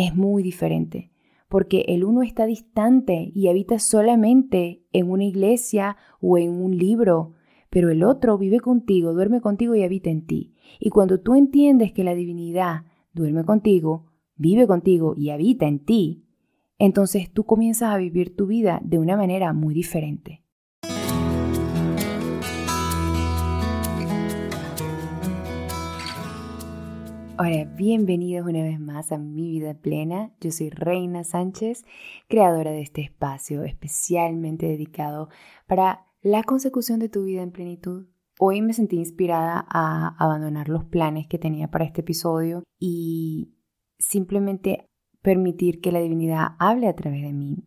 es muy diferente, porque el uno está distante y habita solamente en una iglesia o en un libro, pero el otro vive contigo, duerme contigo y habita en ti. Y cuando tú entiendes que la divinidad duerme contigo, vive contigo y habita en ti, entonces tú comienzas a vivir tu vida de una manera muy diferente. Hola, bienvenidos una vez más a Mi Vida Plena. Yo soy Reina Sánchez, creadora de este espacio especialmente dedicado para la consecución de tu vida en plenitud. Hoy me sentí inspirada a abandonar los planes que tenía para este episodio y simplemente permitir que la divinidad hable a través de mí.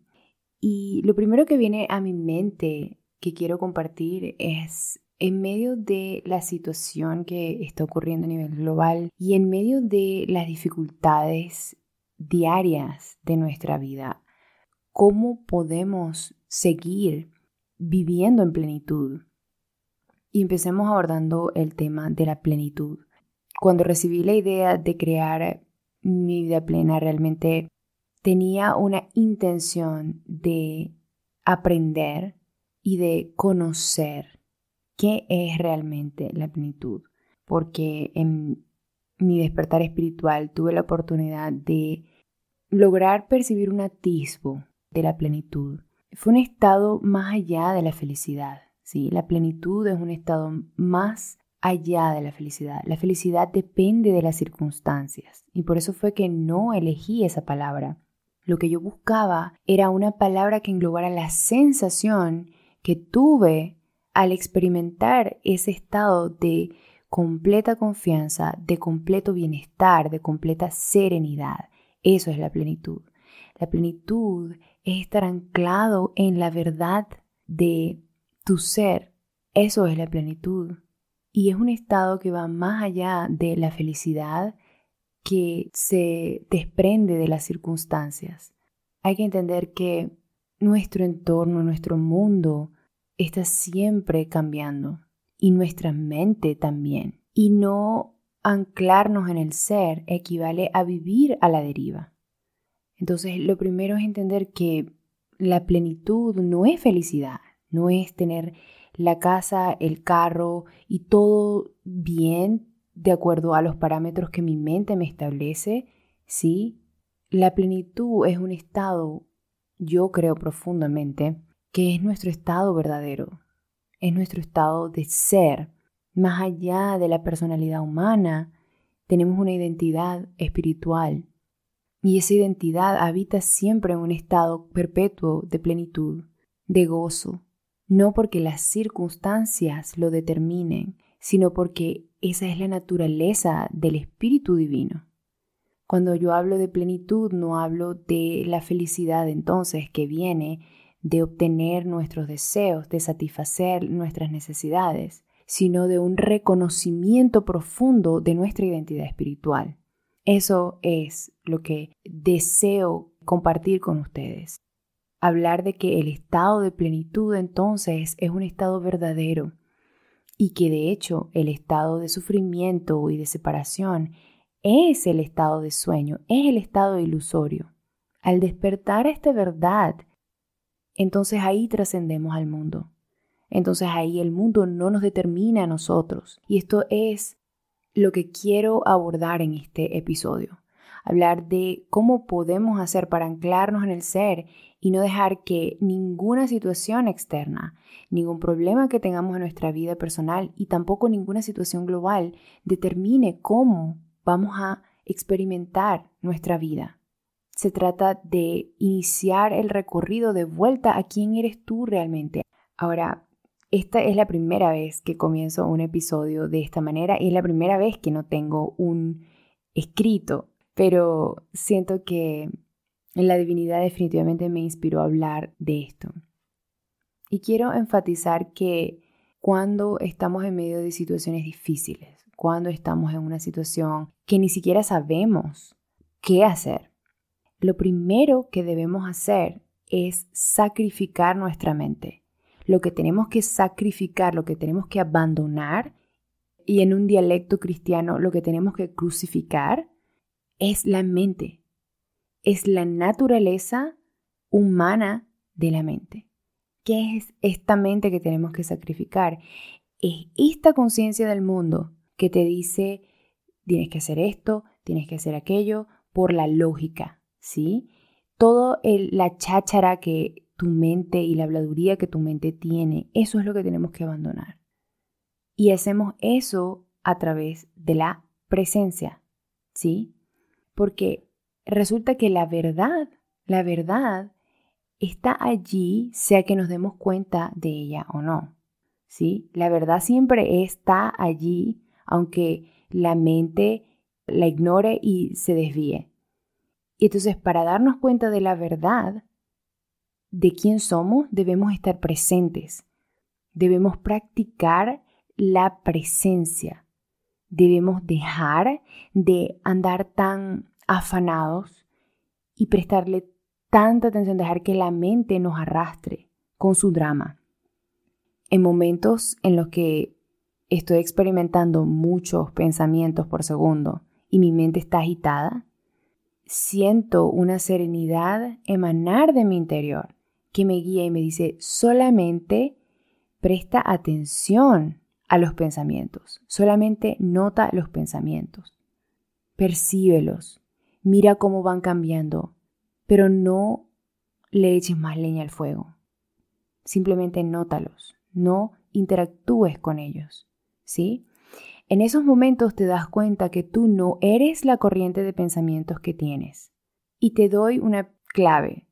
Y lo primero que viene a mi mente que quiero compartir es en medio de la situación que está ocurriendo a nivel global y en medio de las dificultades diarias de nuestra vida, ¿cómo podemos seguir viviendo en plenitud? Y empecemos abordando el tema de la plenitud. Cuando recibí la idea de crear mi vida plena, realmente tenía una intención de aprender y de conocer qué es realmente la plenitud, porque en mi despertar espiritual tuve la oportunidad de lograr percibir un atisbo de la plenitud. Fue un estado más allá de la felicidad. ¿sí? La plenitud es un estado más allá de la felicidad. La felicidad depende de las circunstancias y por eso fue que no elegí esa palabra. Lo que yo buscaba era una palabra que englobara la sensación que tuve al experimentar ese estado de completa confianza, de completo bienestar, de completa serenidad. Eso es la plenitud. La plenitud es estar anclado en la verdad de tu ser. Eso es la plenitud. Y es un estado que va más allá de la felicidad que se desprende de las circunstancias. Hay que entender que nuestro entorno, nuestro mundo, está siempre cambiando y nuestra mente también. Y no anclarnos en el ser equivale a vivir a la deriva. Entonces, lo primero es entender que la plenitud no es felicidad, no es tener la casa, el carro y todo bien de acuerdo a los parámetros que mi mente me establece, ¿sí? La plenitud es un estado, yo creo profundamente, que es nuestro estado verdadero, es nuestro estado de ser. Más allá de la personalidad humana, tenemos una identidad espiritual y esa identidad habita siempre en un estado perpetuo de plenitud, de gozo, no porque las circunstancias lo determinen, sino porque esa es la naturaleza del Espíritu Divino. Cuando yo hablo de plenitud no hablo de la felicidad entonces que viene de obtener nuestros deseos, de satisfacer nuestras necesidades, sino de un reconocimiento profundo de nuestra identidad espiritual. Eso es lo que deseo compartir con ustedes. Hablar de que el estado de plenitud entonces es un estado verdadero y que de hecho el estado de sufrimiento y de separación es el estado de sueño, es el estado ilusorio. Al despertar esta verdad, entonces ahí trascendemos al mundo. Entonces ahí el mundo no nos determina a nosotros. Y esto es lo que quiero abordar en este episodio. Hablar de cómo podemos hacer para anclarnos en el ser y no dejar que ninguna situación externa, ningún problema que tengamos en nuestra vida personal y tampoco ninguna situación global determine cómo vamos a experimentar nuestra vida. Se trata de iniciar el recorrido de vuelta a quién eres tú realmente. Ahora, esta es la primera vez que comienzo un episodio de esta manera y es la primera vez que no tengo un escrito, pero siento que la divinidad definitivamente me inspiró a hablar de esto. Y quiero enfatizar que cuando estamos en medio de situaciones difíciles, cuando estamos en una situación que ni siquiera sabemos qué hacer, lo primero que debemos hacer es sacrificar nuestra mente. Lo que tenemos que sacrificar, lo que tenemos que abandonar, y en un dialecto cristiano lo que tenemos que crucificar es la mente. es la naturaleza humana de la mente. ¿Qué es esta mente que tenemos que sacrificar? Es esta conciencia del mundo que te dice, tienes que hacer esto, tienes que hacer aquello, por la lógica, ¿sí? Todo la cháchara que tu mente y la habladuría que tu mente tiene, eso es lo que tenemos que abandonar. Y hacemos eso a través de la presencia, ¿sí? Porque resulta que la verdad, la verdad está allí, sea que nos demos cuenta de ella o no. ¿Sí? La verdad siempre está allí, aunque la mente la ignore y se desvíe. Y entonces, para darnos cuenta de la verdad de quién somos, debemos estar presentes. Debemos practicar la presencia. Debemos dejar de andar tan afanados y prestarle tanta atención, dejar que la mente nos arrastre con su drama. En momentos en los que estoy experimentando muchos pensamientos por segundo y mi mente está agitada, siento una serenidad emanar de mi interior que me guía y me dice, solamente presta atención a los pensamientos, solamente nota los pensamientos, percíbelos, mira cómo van cambiando, pero no le eches más leña al fuego. Simplemente nótalos, no interactúes con ellos, ¿sí? En esos momentos te das cuenta que tú no eres la corriente de pensamientos que tienes. Y te doy una clave.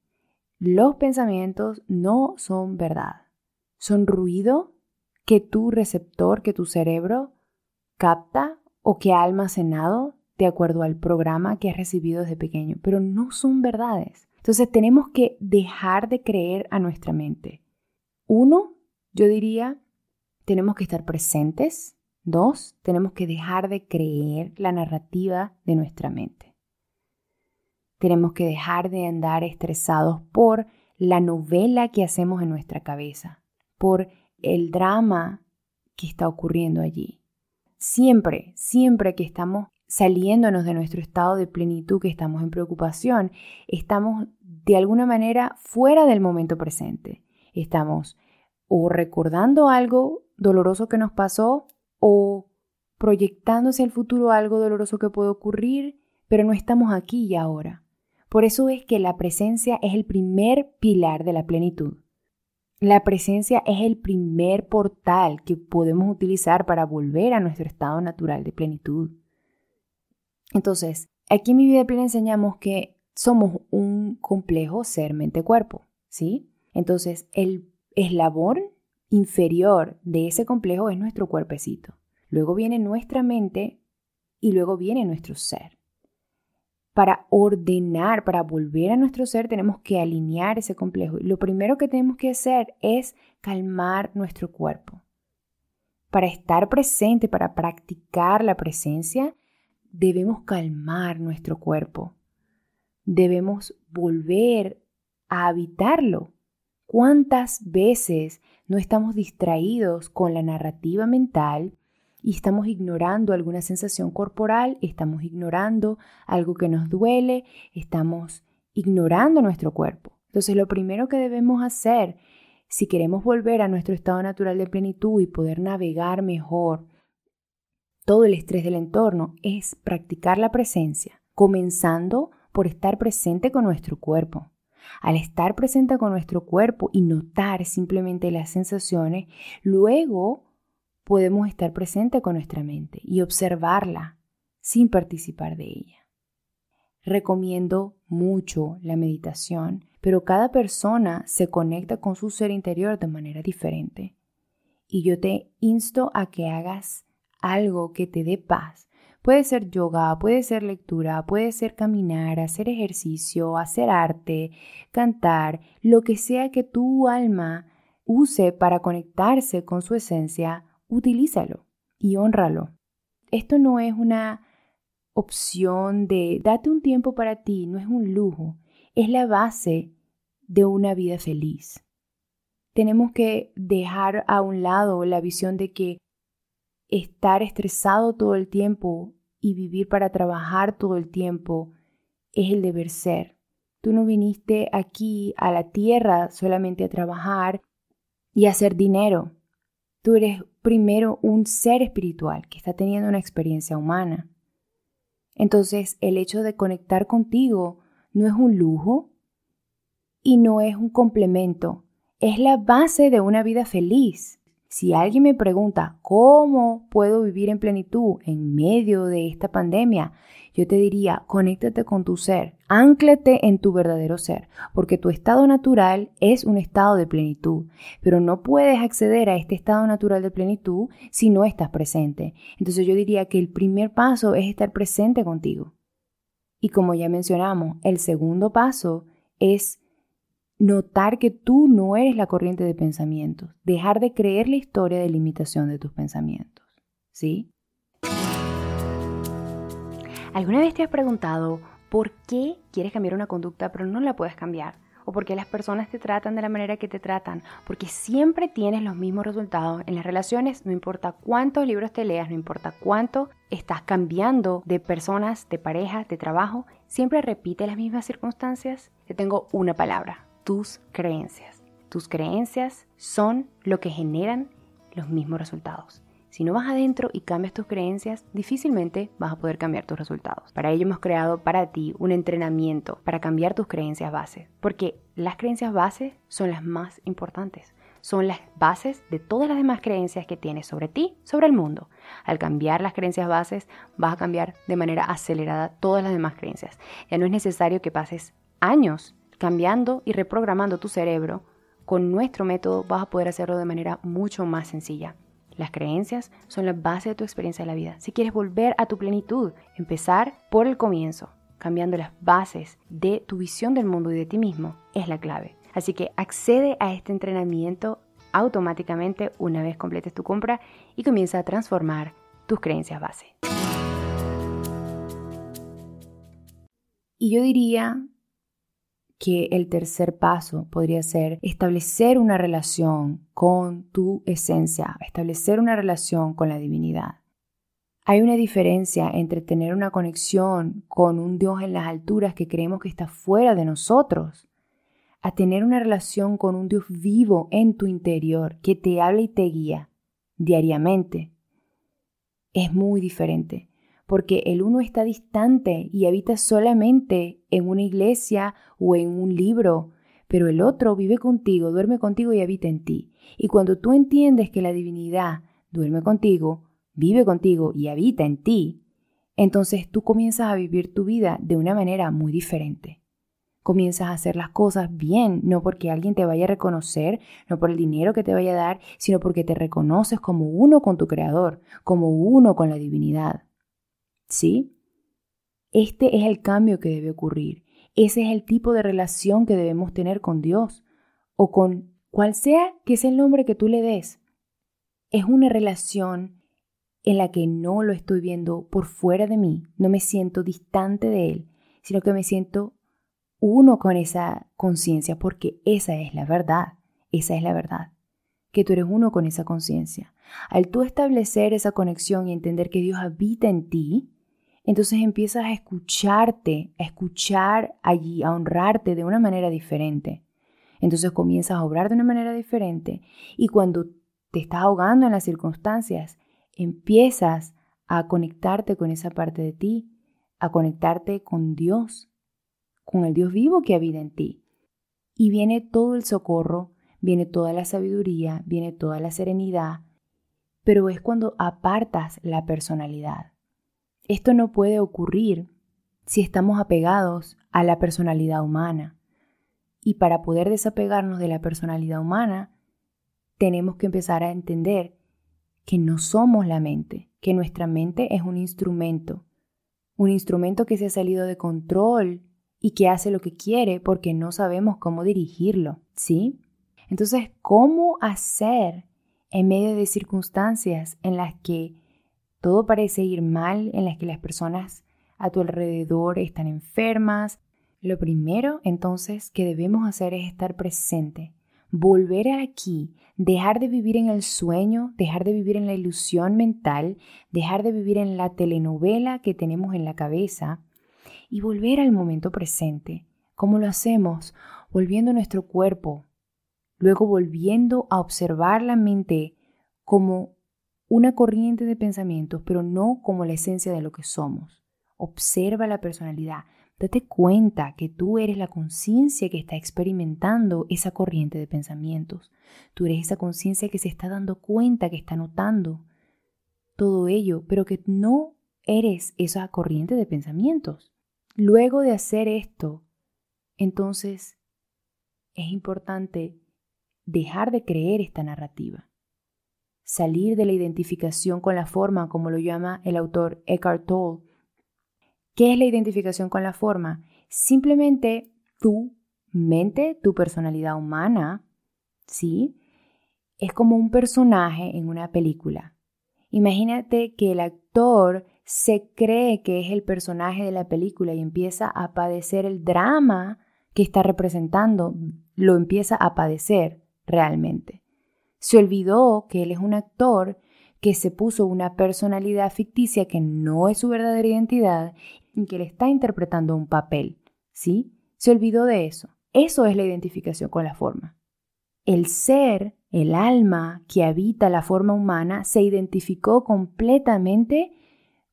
Los pensamientos no son verdad. Son ruido que tu receptor, que tu cerebro capta o que ha almacenado de acuerdo al programa que has recibido desde pequeño, pero no son verdades. Entonces tenemos que dejar de creer a nuestra mente. Uno, yo diría, tenemos que estar presentes. Dos, tenemos que dejar de creer la narrativa de nuestra mente. Tenemos que dejar de andar estresados por la novela que hacemos en nuestra cabeza, por el drama que está ocurriendo allí. Siempre, siempre que estamos saliéndonos de nuestro estado de plenitud, que estamos en preocupación, estamos de alguna manera fuera del momento presente. Estamos o recordando algo doloroso que nos pasó o proyectándose al futuro algo doloroso que puede ocurrir, pero no estamos aquí y ahora. Por eso es que la presencia es el primer pilar de la plenitud. La presencia es el primer portal que podemos utilizar para volver a nuestro estado natural de plenitud. Entonces, aquí en mi vida plena enseñamos que somos un complejo ser mente-cuerpo, ¿sí? Entonces, el eslabón inferior de ese complejo es nuestro cuerpecito. Luego viene nuestra mente y luego viene nuestro ser. Para ordenar, para volver a nuestro ser, tenemos que alinear ese complejo. Lo primero que tenemos que hacer es calmar nuestro cuerpo. Para estar presente, para practicar la presencia, debemos calmar nuestro cuerpo. Debemos volver a habitarlo. ¿Cuántas veces no estamos distraídos con la narrativa mental y estamos ignorando alguna sensación corporal, estamos ignorando algo que nos duele, estamos ignorando nuestro cuerpo? Entonces lo primero que debemos hacer si queremos volver a nuestro estado natural de plenitud y poder navegar mejor todo el estrés del entorno es practicar la presencia, comenzando por estar presente con nuestro cuerpo. Al estar presente con nuestro cuerpo y notar simplemente las sensaciones, luego podemos estar presente con nuestra mente y observarla sin participar de ella. Recomiendo mucho la meditación, pero cada persona se conecta con su ser interior de manera diferente. Y yo te insto a que hagas algo que te dé paz. Puede ser yoga, puede ser lectura, puede ser caminar, hacer ejercicio, hacer arte, cantar, lo que sea que tu alma use para conectarse con su esencia, utilízalo y honralo. Esto no es una opción de date un tiempo para ti, no es un lujo, es la base de una vida feliz. Tenemos que dejar a un lado la visión de que estar estresado todo el tiempo y vivir para trabajar todo el tiempo es el deber ser. Tú no viniste aquí a la tierra solamente a trabajar y a hacer dinero. Tú eres primero un ser espiritual que está teniendo una experiencia humana. Entonces, el hecho de conectar contigo no es un lujo y no es un complemento, es la base de una vida feliz. Si alguien me pregunta cómo puedo vivir en plenitud en medio de esta pandemia, yo te diría, conéctate con tu ser, ánclate en tu verdadero ser, porque tu estado natural es un estado de plenitud, pero no puedes acceder a este estado natural de plenitud si no estás presente. Entonces yo diría que el primer paso es estar presente contigo. Y como ya mencionamos, el segundo paso es notar que tú no eres la corriente de pensamientos, dejar de creer la historia de limitación de tus pensamientos. ¿Sí? ¿Alguna vez te has preguntado por qué quieres cambiar una conducta pero no la puedes cambiar? ¿O por qué las personas te tratan de la manera que te tratan? Porque siempre tienes los mismos resultados en las relaciones, no importa cuántos libros te leas, no importa cuánto estás cambiando de personas, de parejas, de trabajo, siempre repite las mismas circunstancias. Te tengo una palabra, tus creencias. Tus creencias son lo que generan los mismos resultados. Si no vas adentro y cambias tus creencias, difícilmente vas a poder cambiar tus resultados. Para ello hemos creado para ti un entrenamiento para cambiar tus creencias base, porque las creencias base son las más importantes. Son las bases de todas las demás creencias que tienes sobre ti, sobre el mundo. Al cambiar las creencias bases, vas a cambiar de manera acelerada todas las demás creencias. Ya no es necesario que pases años cambiando y reprogramando tu cerebro, con nuestro método vas a poder hacerlo de manera mucho más sencilla. Las creencias son la base de tu experiencia de la vida. Si quieres volver a tu plenitud, empezar por el comienzo, cambiando las bases de tu visión del mundo y de ti mismo, es la clave. Así que accede a este entrenamiento automáticamente una vez completes tu compra y comienza a transformar tus creencias base. Y yo diría que el tercer paso podría ser establecer una relación con tu esencia, establecer una relación con la divinidad. Hay una diferencia entre tener una conexión con un Dios en las alturas que creemos que está fuera de nosotros, a tener una relación con un Dios vivo en tu interior que te habla y te guía diariamente. Es muy diferente porque el uno está distante y habita solamente en una iglesia o en un libro, pero el otro vive contigo, duerme contigo y habita en ti. Y cuando tú entiendes que la divinidad duerme contigo, vive contigo y habita en ti, entonces tú comienzas a vivir tu vida de una manera muy diferente. Comienzas a hacer las cosas bien, no porque alguien te vaya a reconocer, no por el dinero que te vaya a dar, sino porque te reconoces como uno con tu Creador, como uno con la divinidad. ¿Sí? Este es el cambio que debe ocurrir. Ese es el tipo de relación que debemos tener con Dios o con cual sea que es el nombre que tú le des. Es una relación en la que no lo estoy viendo por fuera de mí, no me siento distante de Él, sino que me siento uno con esa conciencia, porque esa es la verdad, esa es la verdad, que tú eres uno con esa conciencia. Al tú establecer esa conexión y entender que Dios habita en ti, entonces empiezas a escucharte, a escuchar allí, a honrarte de una manera diferente. Entonces comienzas a obrar de una manera diferente y cuando te estás ahogando en las circunstancias, empiezas a conectarte con esa parte de ti, a conectarte con Dios, con el Dios vivo que habita en ti. Y viene todo el socorro, viene toda la sabiduría, viene toda la serenidad, pero es cuando apartas la personalidad. Esto no puede ocurrir si estamos apegados a la personalidad humana. Y para poder desapegarnos de la personalidad humana, tenemos que empezar a entender que no somos la mente, que nuestra mente es un instrumento, un instrumento que se ha salido de control y que hace lo que quiere porque no sabemos cómo dirigirlo, ¿sí? Entonces, ¿cómo hacer en medio de circunstancias en las que todo parece ir mal, en las que las personas a tu alrededor están enfermas. Lo primero entonces que debemos hacer es estar presente, volver aquí, dejar de vivir en el sueño, dejar de vivir en la ilusión mental, dejar de vivir en la telenovela que tenemos en la cabeza y volver al momento presente, ¿Cómo lo hacemos? Volviendo a nuestro cuerpo, luego volviendo a observar la mente como una corriente de pensamientos, pero no como la esencia de lo que somos. Observa la personalidad. Date cuenta que tú eres la conciencia que está experimentando esa corriente de pensamientos. Tú eres esa conciencia que se está dando cuenta, que está notando todo ello, pero que no eres esa corriente de pensamientos. Luego de hacer esto, entonces es importante dejar de creer esta narrativa, salir de la identificación con la forma, como lo llama el autor Eckhart Tolle, ¿Qué es la identificación con la forma? Simplemente tu mente, tu personalidad humana, ¿sí? Es como un personaje en una película. Imagínate que el actor se cree que es el personaje de la película y empieza a padecer el drama que está representando, lo empieza a padecer realmente. Se olvidó que él es un actor que se puso una personalidad ficticia que no es su verdadera identidad y que le está interpretando un papel, ¿sí? Se olvidó de eso. Eso es la identificación con la forma. El ser, el alma que habita la forma humana, se identificó completamente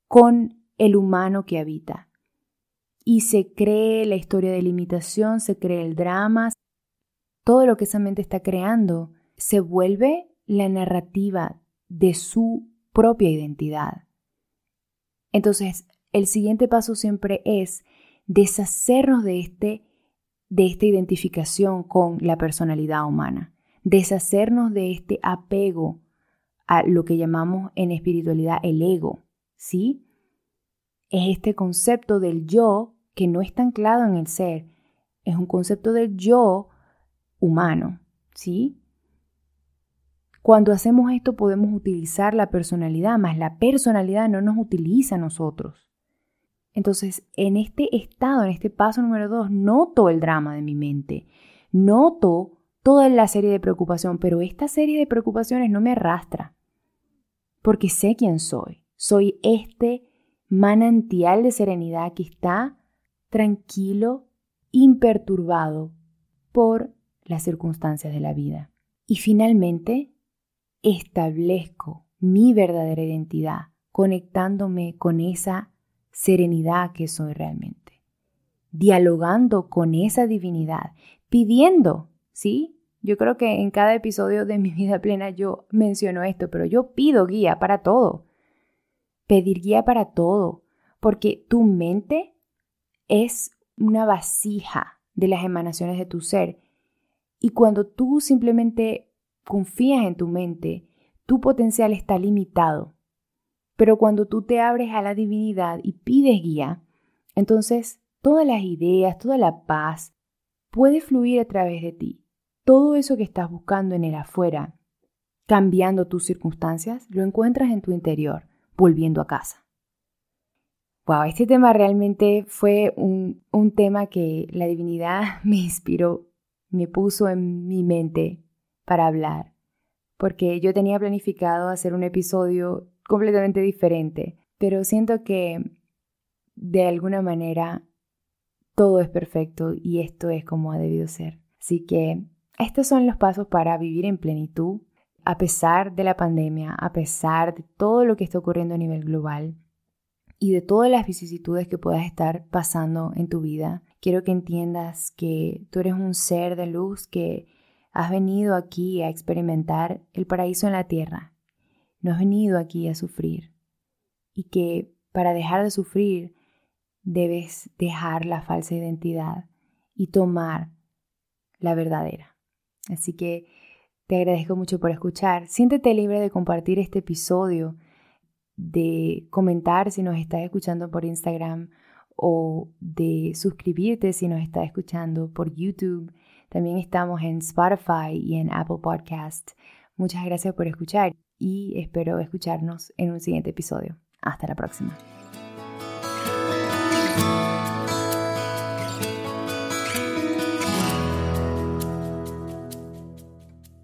con el humano que habita. Y se cree la historia de limitación, se cree el drama, todo lo que esa mente está creando se vuelve la narrativa de su propia identidad. Entonces, el siguiente paso siempre es deshacernos de, este, de esta identificación con la personalidad humana, deshacernos de este apego a lo que llamamos en espiritualidad el ego, ¿sí? Es este concepto del yo que no está anclado en el ser, es un concepto del yo humano, ¿sí? Cuando hacemos esto podemos utilizar la personalidad, más la personalidad no nos utiliza a nosotros. Entonces, en este estado, en este paso número dos, noto el drama de mi mente, noto toda la serie de preocupación, pero esta serie de preocupaciones no me arrastra, porque sé quién soy. Soy este manantial de serenidad que está tranquilo, imperturbado por las circunstancias de la vida. Y finalmente, establezco mi verdadera identidad, conectándome con esa serenidad que soy realmente, dialogando con esa divinidad, pidiendo, ¿sí? Yo creo que en cada episodio de mi vida plena yo menciono esto, pero yo pido guía para todo. Pedir guía para todo, porque tu mente es una vasija de las emanaciones de tu ser. Y cuando tú simplemente confías en tu mente, tu potencial está limitado. Pero cuando tú te abres a la divinidad y pides guía, entonces todas las ideas, toda la paz puede fluir a través de ti. Todo eso que estás buscando en el afuera, cambiando tus circunstancias, lo encuentras en tu interior, volviendo a casa. Wow, este tema realmente fue un, un tema que la divinidad me inspiró, me puso en mi mente para hablar, porque yo tenía planificado hacer un episodio completamente diferente, pero siento que de alguna manera todo es perfecto y esto es como ha debido ser. Así que estos son los pasos para vivir en plenitud a pesar de la pandemia, a pesar de todo lo que está ocurriendo a nivel global y de todas las vicisitudes que puedas estar pasando en tu vida. Quiero que entiendas que tú eres un ser de luz que has venido aquí a experimentar el paraíso en la tierra no has venido aquí a sufrir y que para dejar de sufrir debes dejar la falsa identidad y tomar la verdadera. Así que te agradezco mucho por escuchar. Siéntete libre de compartir este episodio, de comentar si nos estás escuchando por Instagram o de suscribirte si nos estás escuchando por YouTube. También estamos en Spotify y en Apple Podcast. Muchas gracias por escuchar y espero escucharnos en un siguiente episodio. Hasta la próxima.